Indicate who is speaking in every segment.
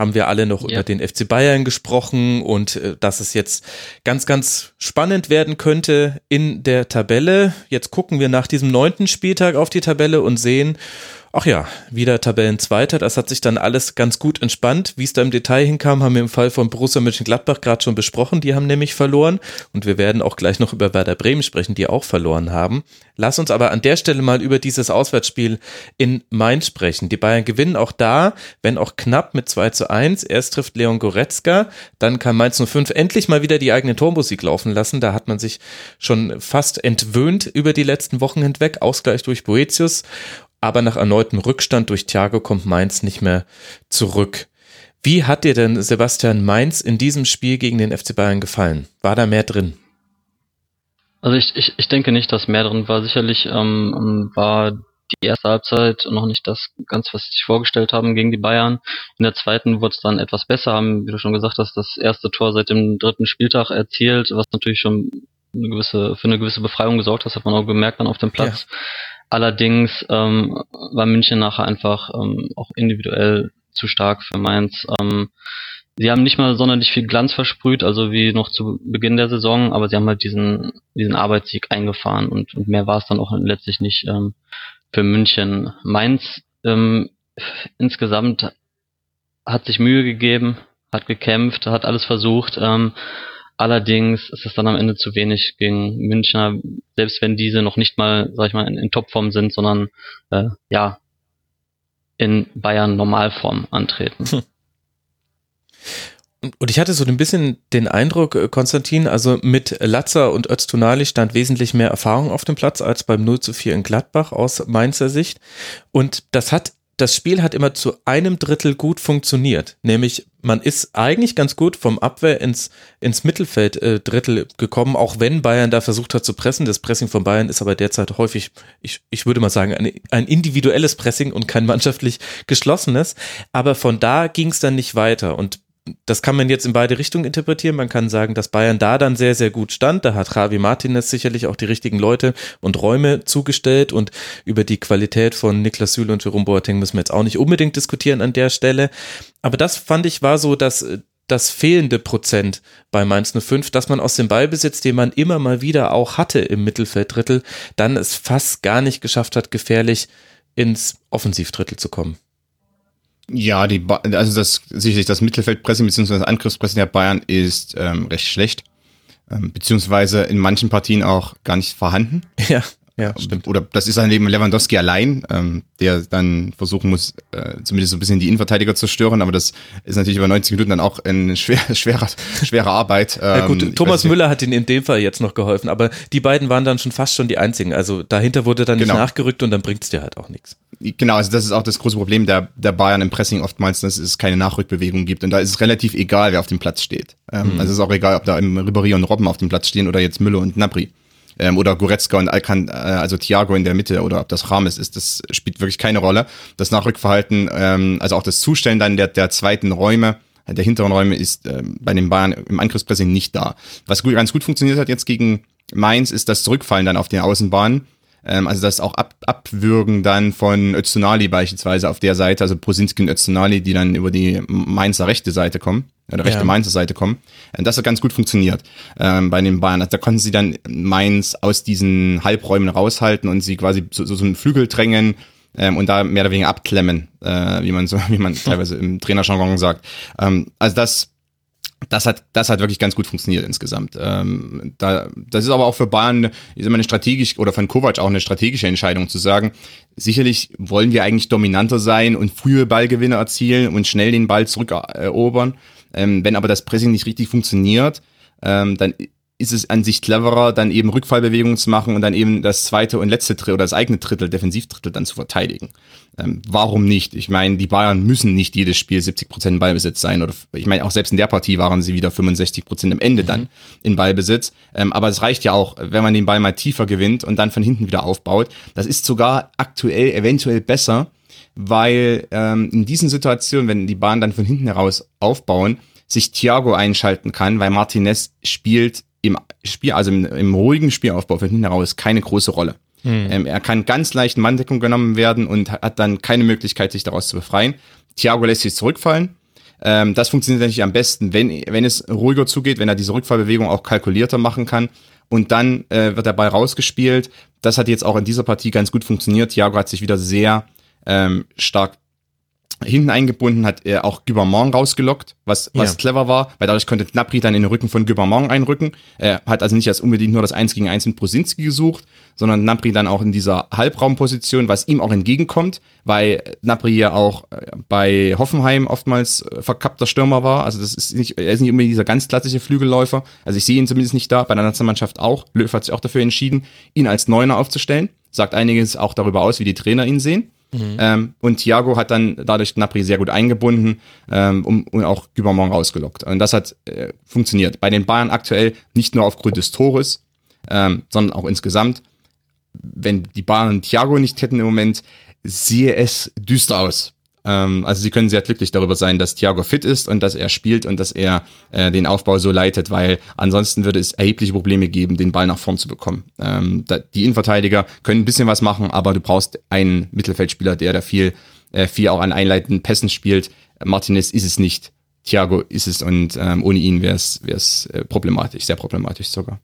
Speaker 1: haben wir alle noch ja. über den FC Bayern gesprochen und äh, dass es jetzt ganz, ganz spannend werden könnte in der Tabelle. Jetzt gucken wir nach diesem neunten Spieltag auf die Tabelle und sehen, Ach ja, wieder Tabellenzweiter. Das hat sich dann alles ganz gut entspannt. Wie es da im Detail hinkam, haben wir im Fall von Borussia Mönchengladbach gerade schon besprochen. Die haben nämlich verloren. Und wir werden auch gleich noch über Werder Bremen sprechen, die auch verloren haben. Lass uns aber an der Stelle mal über dieses Auswärtsspiel in Mainz sprechen. Die Bayern gewinnen auch da, wenn auch knapp mit 2 zu 1. Erst trifft Leon Goretzka. Dann kann Mainz 05 endlich mal wieder die eigene Tormusik laufen lassen. Da hat man sich schon fast entwöhnt über die letzten Wochen hinweg. Ausgleich durch Boetius aber nach erneutem Rückstand durch Thiago kommt Mainz nicht mehr zurück. Wie hat dir denn Sebastian Mainz in diesem Spiel gegen den FC Bayern gefallen? War da mehr drin?
Speaker 2: Also ich, ich, ich denke nicht, dass mehr drin war. Sicherlich ähm, war die erste Halbzeit noch nicht das ganz, was sie sich vorgestellt haben gegen die Bayern. In der zweiten wurde es dann etwas besser, haben, wie du schon gesagt hast, das erste Tor seit dem dritten Spieltag erzielt, was natürlich schon eine gewisse, für eine gewisse Befreiung gesorgt hat, das hat man auch gemerkt dann auf dem Platz. Ja. Allerdings ähm, war München nachher einfach ähm, auch individuell zu stark für Mainz. Ähm, sie haben nicht mal sonderlich viel Glanz versprüht, also wie noch zu Beginn der Saison, aber sie haben halt diesen, diesen Arbeitssieg eingefahren und, und mehr war es dann auch letztlich nicht ähm, für München. Mainz ähm, insgesamt hat sich Mühe gegeben, hat gekämpft, hat alles versucht, ähm, Allerdings ist es dann am Ende zu wenig gegen Münchner, selbst wenn diese noch nicht mal, sag ich mal, in, in Topform sind, sondern äh, ja in Bayern Normalform antreten. Hm.
Speaker 1: Und ich hatte so ein bisschen den Eindruck, äh, Konstantin, also mit Latzer und Öztunali stand wesentlich mehr Erfahrung auf dem Platz als beim 0 zu 4 in Gladbach aus Mainzer Sicht. Und das hat das Spiel hat immer zu einem Drittel gut funktioniert. Nämlich, man ist eigentlich ganz gut vom Abwehr ins, ins Mittelfeld-Drittel äh, gekommen, auch wenn Bayern da versucht hat zu pressen. Das Pressing von Bayern ist aber derzeit häufig, ich, ich würde mal sagen, ein, ein individuelles Pressing und kein mannschaftlich geschlossenes. Aber von da ging es dann nicht weiter. Und das kann man jetzt in beide Richtungen interpretieren. Man kann sagen, dass Bayern da dann sehr, sehr gut stand. Da hat Javi Martinez sicherlich auch die richtigen Leute und Räume zugestellt und über die Qualität von Niklas Süle und Jerome Boateng müssen wir jetzt auch nicht unbedingt diskutieren an der Stelle. Aber das fand ich war so, dass das fehlende Prozent bei Mainz 05, dass man aus dem Ballbesitz, den man immer mal wieder auch hatte im Mittelfelddrittel, dann es fast gar nicht geschafft hat, gefährlich ins Offensivdrittel zu kommen.
Speaker 3: Ja, die ba also das sicherlich das Mittelfeldpressing bzw. Angriffspressing der Bayern ist ähm, recht schlecht. Ähm, beziehungsweise in manchen Partien auch gar nicht vorhanden.
Speaker 1: Ja. Ja, stimmt.
Speaker 3: Oder das ist dann eben Lewandowski allein, ähm, der dann versuchen muss, äh, zumindest so ein bisschen die Innenverteidiger zu stören, aber das ist natürlich über 90 Minuten dann auch eine schwer, schwere, schwere Arbeit.
Speaker 1: Ähm, ja gut, Thomas Müller hat ihnen in dem Fall jetzt noch geholfen, aber die beiden waren dann schon fast schon die einzigen. Also dahinter wurde dann genau. nicht nachgerückt und dann bringt's dir halt auch nichts.
Speaker 3: Genau, also das ist auch das große Problem der, der Bayern im Pressing oftmals, dass es keine Nachrückbewegung gibt. Und da ist es relativ egal, wer auf dem Platz steht. Ähm, mhm. Also es ist auch egal, ob da im Ribéry und Robben auf dem Platz stehen oder jetzt Müller und Napri ähm, oder Goretzka und Alcan, äh, also Thiago in der Mitte oder ob das Rames ist, das spielt wirklich keine Rolle. Das Nachrückverhalten, ähm, also auch das Zustellen dann der, der zweiten Räume, der hinteren Räume ist äh, bei den Bayern im Angriffspressing nicht da. Was gut, ganz gut funktioniert hat jetzt gegen Mainz, ist das Zurückfallen dann auf den Außenbahnen. Ähm, also das auch ab, Abwürgen dann von Öztunali beispielsweise auf der Seite, also Prosinski und Öztunali, die dann über die Mainzer rechte Seite kommen. der rechte
Speaker 1: Ja.
Speaker 3: Mainzer Seite kommen. Äh, Das hat ganz gut funktioniert ähm, bei den Bayern. Also da konnten sie dann Mainz aus diesen Halbräumen raushalten und sie quasi so, so, einen Flügel drängen ähm, und da mehr oder weniger abklemmen, äh, wie man so, wie man teilweise im Trainerjargon sagt. Ähm, also das das hat, das hat wirklich ganz gut funktioniert insgesamt. Ähm, da, das ist aber auch für Bayern ist immer eine strategisch oder von Kovac auch eine strategische Entscheidung zu sagen. Sicherlich wollen wir eigentlich dominanter sein und frühe Ballgewinne erzielen und schnell den Ball zurückerobern. Ähm, wenn aber das Pressing nicht richtig funktioniert, ähm, dann ist es an sich cleverer, dann eben Rückfallbewegungen zu machen und dann eben das zweite und letzte Drittel oder das eigene Drittel, Defensivdrittel dann zu verteidigen. Ähm, warum nicht? Ich meine, die Bayern müssen nicht jedes Spiel 70 Prozent Ballbesitz sein oder ich meine, auch selbst in der Partie waren sie wieder 65 Prozent am Ende dann in Ballbesitz. Ähm, aber es reicht ja auch, wenn man den Ball mal tiefer gewinnt und dann von hinten wieder aufbaut. Das ist sogar aktuell eventuell besser, weil ähm, in diesen Situationen, wenn die Bahn dann von hinten heraus aufbauen, sich Thiago einschalten kann, weil Martinez spielt im Spiel, also im, im ruhigen Spielaufbau von hinten heraus keine große Rolle. Ähm, er kann ganz leicht in Manndeckung genommen werden und hat dann keine Möglichkeit, sich daraus zu befreien. Thiago lässt sich zurückfallen. Ähm, das funktioniert natürlich am besten, wenn, wenn es ruhiger zugeht, wenn er diese Rückfallbewegung auch kalkulierter machen kann. Und dann äh, wird der Ball rausgespielt. Das hat jetzt auch in dieser Partie ganz gut funktioniert. Thiago hat sich wieder sehr ähm, stark hinten eingebunden, hat er auch Gubermont rausgelockt, was, was
Speaker 1: Ja.
Speaker 3: clever war, weil dadurch konnte Gnabry dann in den Rücken von Gubermont einrücken. Er hat also nicht als unbedingt nur das 1 gegen 1 mit Brosinski gesucht, sondern Gnabry dann auch in dieser Halbraumposition, was ihm auch entgegenkommt, weil Gnabry ja auch äh, bei Hoffenheim oftmals äh, verkappter Stürmer war. Also das ist nicht, er ist nicht unbedingt dieser ganz klassische Flügelläufer. Also ich sehe ihn zumindest nicht da, bei der Nationalmannschaft auch. Löw hat sich auch dafür entschieden, ihn als Neuner aufzustellen. Sagt einiges auch darüber aus, wie die Trainer ihn sehen. Ähm, und Thiago hat dann dadurch Gnabry sehr gut eingebunden ähm, um, und auch Gubermont rausgelockt. Und das hat äh, funktioniert. Bei den Bayern aktuell nicht nur aufgrund des Tores, ähm, sondern auch insgesamt. Wenn die Bayern Thiago nicht hätten im Moment, sehe es düster aus. Ähm, also sie können sehr glücklich darüber sein, dass Thiago fit ist und dass er spielt und dass er äh, den Aufbau so leitet, weil ansonsten würde es erhebliche Probleme geben, den Ball nach vorn zu bekommen. Ähm, da, die Innenverteidiger können ein bisschen was machen, aber du brauchst einen Mittelfeldspieler, der da viel, äh, viel auch an einleitenden Pässen spielt. Martinez ist es nicht. Thiago ist es und ähm, ohne ihn wäre es äh, problematisch, sehr problematisch sogar.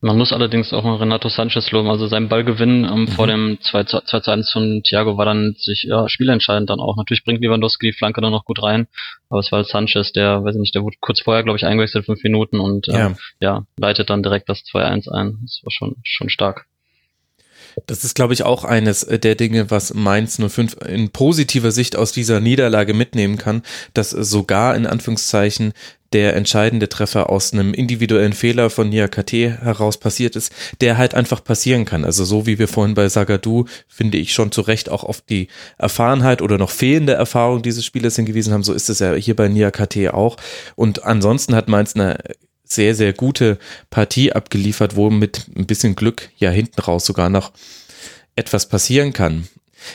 Speaker 2: Man muss allerdings auch mal Renato Sanchez loben. Also sein Ballgewinn ähm, vor dem 2 zu 2 zu 1 von Thiago war dann sich ja, spielentscheidend dann auch. Natürlich bringt Lewandowski die Flanke dann noch gut rein, aber es war Sanchez, der, weiß ich nicht, der wurde kurz vorher, glaube ich, eingewechselt, fünf Minuten und äh,
Speaker 1: Ja.
Speaker 2: ja. leitet dann direkt das 2-1 ein. Das war schon, schon stark.
Speaker 1: Das ist, glaube ich, auch eines der Dinge, was Mainz 05 in positiver Sicht aus dieser Niederlage mitnehmen kann, dass sogar in Anführungszeichen der entscheidende Treffer aus einem individuellen Fehler von Niakate heraus passiert ist, der halt einfach passieren kann. Also so wie wir vorhin bei Sagadu, finde ich schon zu Recht auch auf die Erfahrenheit oder noch fehlende Erfahrung dieses Spielers hingewiesen haben, so ist es ja hier bei Niakate auch. Und ansonsten hat Mainz eine sehr, sehr gute Partie abgeliefert, wo mit ein bisschen Glück ja hinten raus sogar noch etwas passieren kann.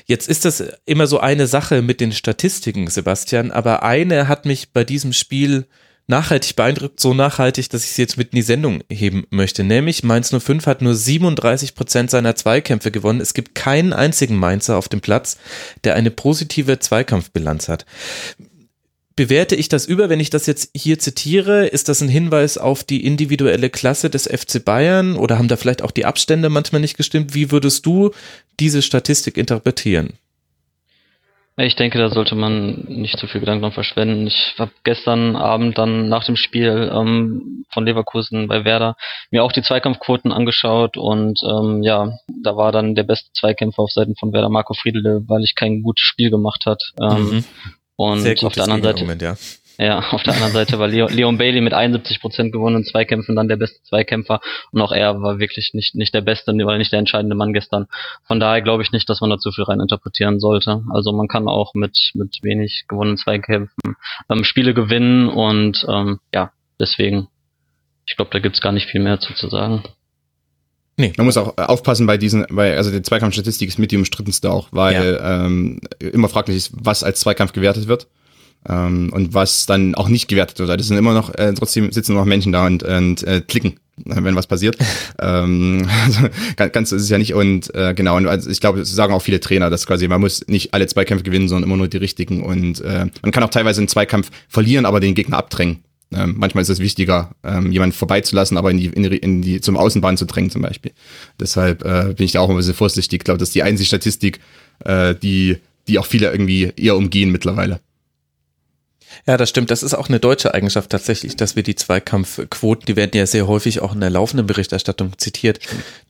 Speaker 1: Jetzt ist das immer so eine Sache mit den Statistiken, Sebastian, aber eine hat mich bei diesem Spiel nachhaltig beeindruckt, so nachhaltig, dass ich sie jetzt mit in die Sendung heben möchte. Nämlich Mainz 05 hat nur 37 Prozent seiner Zweikämpfe gewonnen. Es gibt keinen einzigen Mainzer auf dem Platz, der eine positive Zweikampfbilanz hat. Bewerte ich das über, wenn ich das jetzt hier zitiere? Ist das ein Hinweis auf die individuelle Klasse des FC Bayern oder haben da vielleicht auch die Abstände manchmal nicht gestimmt? Wie würdest du diese Statistik interpretieren?
Speaker 2: Ich denke, da sollte man nicht zu viel Gedanken dran verschwenden. Ich habe gestern Abend dann nach dem Spiel ähm, von Leverkusen bei Werder mir auch die Zweikampfquoten angeschaut und ähm, ja, da war dann der beste Zweikämpfer auf Seiten von Werder Marco Friedle, weil ich kein gutes Spiel gemacht hat. Ähm,
Speaker 1: Mhm.
Speaker 2: Und
Speaker 1: Sehr
Speaker 2: auf der anderen Seite,
Speaker 1: ja.
Speaker 2: Ja, auf der anderen Seite war Leo, Leon Bailey mit 71 Prozent gewonnenen Zweikämpfen dann der beste Zweikämpfer und auch er war wirklich nicht nicht der beste, weil nicht der entscheidende Mann gestern. Von daher glaube ich nicht, dass man da zu viel rein interpretieren sollte. Also man kann auch mit mit wenig gewonnenen Zweikämpfen ähm, Spiele gewinnen und ähm, ja, deswegen ich glaube, da gibt's gar nicht viel mehr zu, zu sagen.
Speaker 3: Man muss auch äh, aufpassen bei diesen, bei, also die Zweikampfstatistik ist mit die umstrittenste auch, weil ähm, immer fraglich ist, was als Zweikampf gewertet wird ähm, und was dann auch nicht gewertet wird. Das sind immer noch, äh, trotzdem sitzen noch Menschen da und, und äh, klicken wenn was passiert. ähm, also, ganz ist es ja nicht. Und äh, genau, und also ich glaube, das sagen auch viele Trainer, dass quasi man muss nicht alle Zweikämpfe gewinnen, sondern immer nur die richtigen. Und äh, man kann auch teilweise einen Zweikampf verlieren, aber den Gegner abdrängen. Ähm, manchmal ist es wichtiger, ähm, jemanden vorbeizulassen, aber in die, in die, in die zum Außenbahn zu drängen zum Beispiel. Deshalb äh, bin ich da auch ein bisschen vorsichtig. Ich glaube, das ist die einzige Statistik, äh, die, die auch viele irgendwie eher umgehen mittlerweile.
Speaker 1: Ja, das stimmt. Das ist auch eine deutsche Eigenschaft tatsächlich, dass wir die Zweikampfquoten, die werden ja sehr häufig auch in der laufenden Berichterstattung zitiert.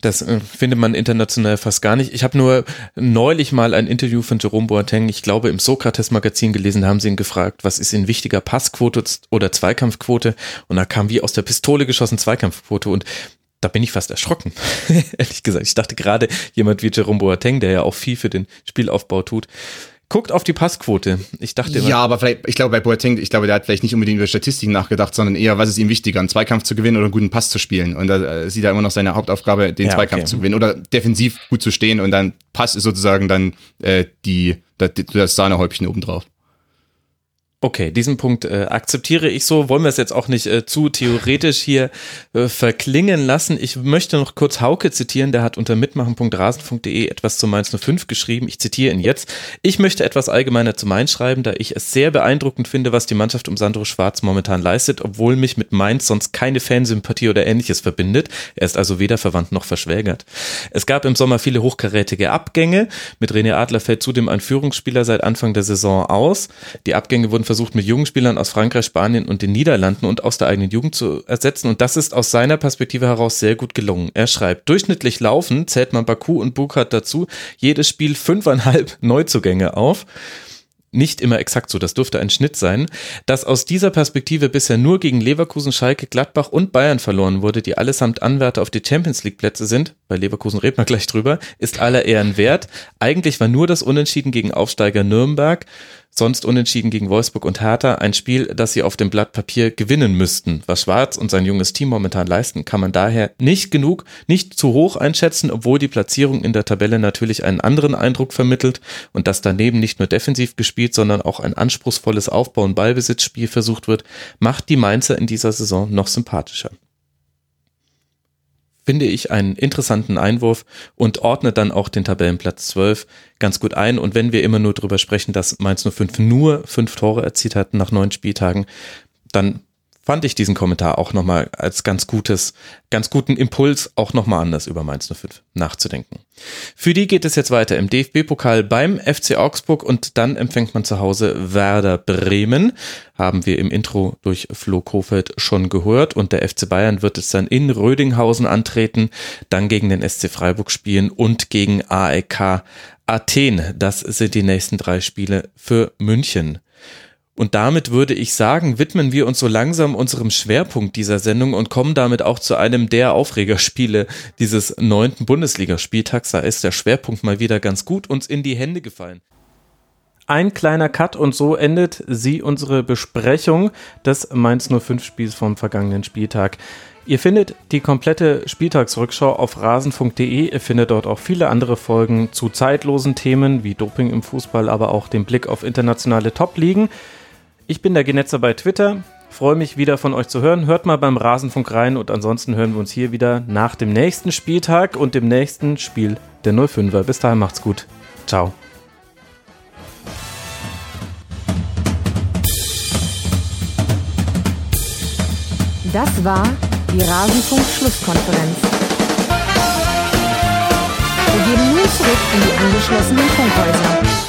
Speaker 1: Das äh, findet man international fast gar nicht. Ich habe nur neulich mal ein Interview von Jerome Boateng, ich glaube im Sokrates-Magazin gelesen, haben sie ihn gefragt, was ist Ihnen wichtiger, Passquote oder Zweikampfquote? Und da kam wie aus der Pistole geschossen Zweikampfquote. Und da bin ich fast erschrocken, ehrlich gesagt. Ich dachte gerade, jemand wie Jerome Boateng, der ja auch viel für den Spielaufbau tut, guckt auf die Passquote. Ich dachte
Speaker 3: Ja, aber vielleicht, ich glaube bei Boateng, ich glaube, der hat vielleicht nicht unbedingt über Statistiken nachgedacht, sondern eher, was ist ihm wichtiger, einen Zweikampf zu gewinnen oder einen guten Pass zu spielen. Und da äh, sieht er immer noch seine Hauptaufgabe, den ja, Zweikampf okay. zu gewinnen oder defensiv gut zu stehen und dann Pass ist sozusagen dann äh, die, das, das Sahnehäubchen obendrauf.
Speaker 1: Okay, diesen Punkt äh, akzeptiere ich so. Wollen wir es jetzt auch nicht äh, zu theoretisch hier äh, verklingen lassen. Ich möchte noch kurz Hauke zitieren. Der hat unter mitmachen.rasen.de etwas zu Mainz 05 geschrieben. Ich zitiere ihn jetzt. Ich möchte etwas allgemeiner zu Mainz schreiben, da ich es sehr beeindruckend finde, was die Mannschaft um Sandro Schwarz momentan leistet, obwohl mich mit Mainz sonst keine Fansympathie oder ähnliches verbindet. Er ist also weder verwandt noch verschwägert. Es gab im Sommer viele hochkarätige Abgänge. Mit René Adler fällt zudem ein Führungsspieler seit Anfang der Saison aus. Die Abgänge wurden versucht mit jungen Spielern aus Frankreich, Spanien und den Niederlanden und aus der eigenen Jugend zu ersetzen. Und das ist aus seiner Perspektive heraus sehr gut gelungen. Er schreibt, durchschnittlich laufen zählt man Baku und Burkhardt dazu, jedes Spiel fünfeinhalb Neuzugänge auf nicht immer exakt so, das dürfte ein Schnitt sein, dass aus dieser Perspektive bisher nur gegen Leverkusen, Schalke, Gladbach und Bayern verloren wurde, die allesamt Anwärter auf die Champions League Plätze sind, bei Leverkusen reden wir gleich drüber, ist aller Ehren wert. Eigentlich war nur das Unentschieden gegen Aufsteiger Nürnberg sonst unentschieden gegen Wolfsburg und Hertha, ein Spiel, das sie auf dem Blatt Papier gewinnen müssten. Was Schwarz und sein junges Team momentan leisten, kann man daher nicht genug, nicht zu hoch einschätzen, obwohl die Platzierung in der Tabelle natürlich einen anderen Eindruck vermittelt und dass daneben nicht nur defensiv gespielt, sondern auch ein anspruchsvolles Aufbau- und Ballbesitzspiel versucht wird, macht die Mainzer in dieser Saison noch sympathischer finde ich einen interessanten Einwurf und ordnet dann auch den Tabellenplatz 12 ganz gut ein. Und wenn wir immer nur darüber sprechen, dass Mainz 05 nur fünf Tore erzielt hat nach neun Spieltagen, dann fand ich diesen Kommentar auch nochmal als ganz gutes, ganz guten Impuls, auch nochmal anders über Mainz 05 nachzudenken. Für die geht es jetzt weiter im DFB-Pokal beim FC Augsburg und dann empfängt man zu Hause Werder Bremen. Haben wir im Intro durch Flo Kofeld schon gehört und der FC Bayern wird es dann in Rödinghausen antreten, dann gegen den SC Freiburg spielen und gegen AEK Athen. Das sind die nächsten drei Spiele für München. Und damit würde ich sagen, widmen wir uns so langsam unserem Schwerpunkt dieser Sendung und kommen damit auch zu einem der Aufregerspiele dieses neunten Bundesligaspieltags. Da ist der Schwerpunkt mal wieder ganz gut uns in die Hände gefallen. Ein kleiner Cut und so endet sie unsere Besprechung des Mainz 05 Spiels vom vergangenen Spieltag. Ihr findet die komplette Spieltagsrückschau auf rasen.de. Ihr findet dort auch viele andere Folgen zu zeitlosen Themen wie Doping im Fußball, aber auch den Blick auf internationale Top-Ligen. Ich bin der Genetzer bei Twitter. Freue mich wieder von euch zu hören. Hört mal beim Rasenfunk rein und ansonsten hören wir uns hier wieder nach dem nächsten Spieltag und dem nächsten Spiel der 05er. Bis dahin macht's gut. Ciao.
Speaker 4: Das war die Rasenfunk-Schlusskonferenz. Wir gehen nun zurück in die angeschlossenen Funkhäuser.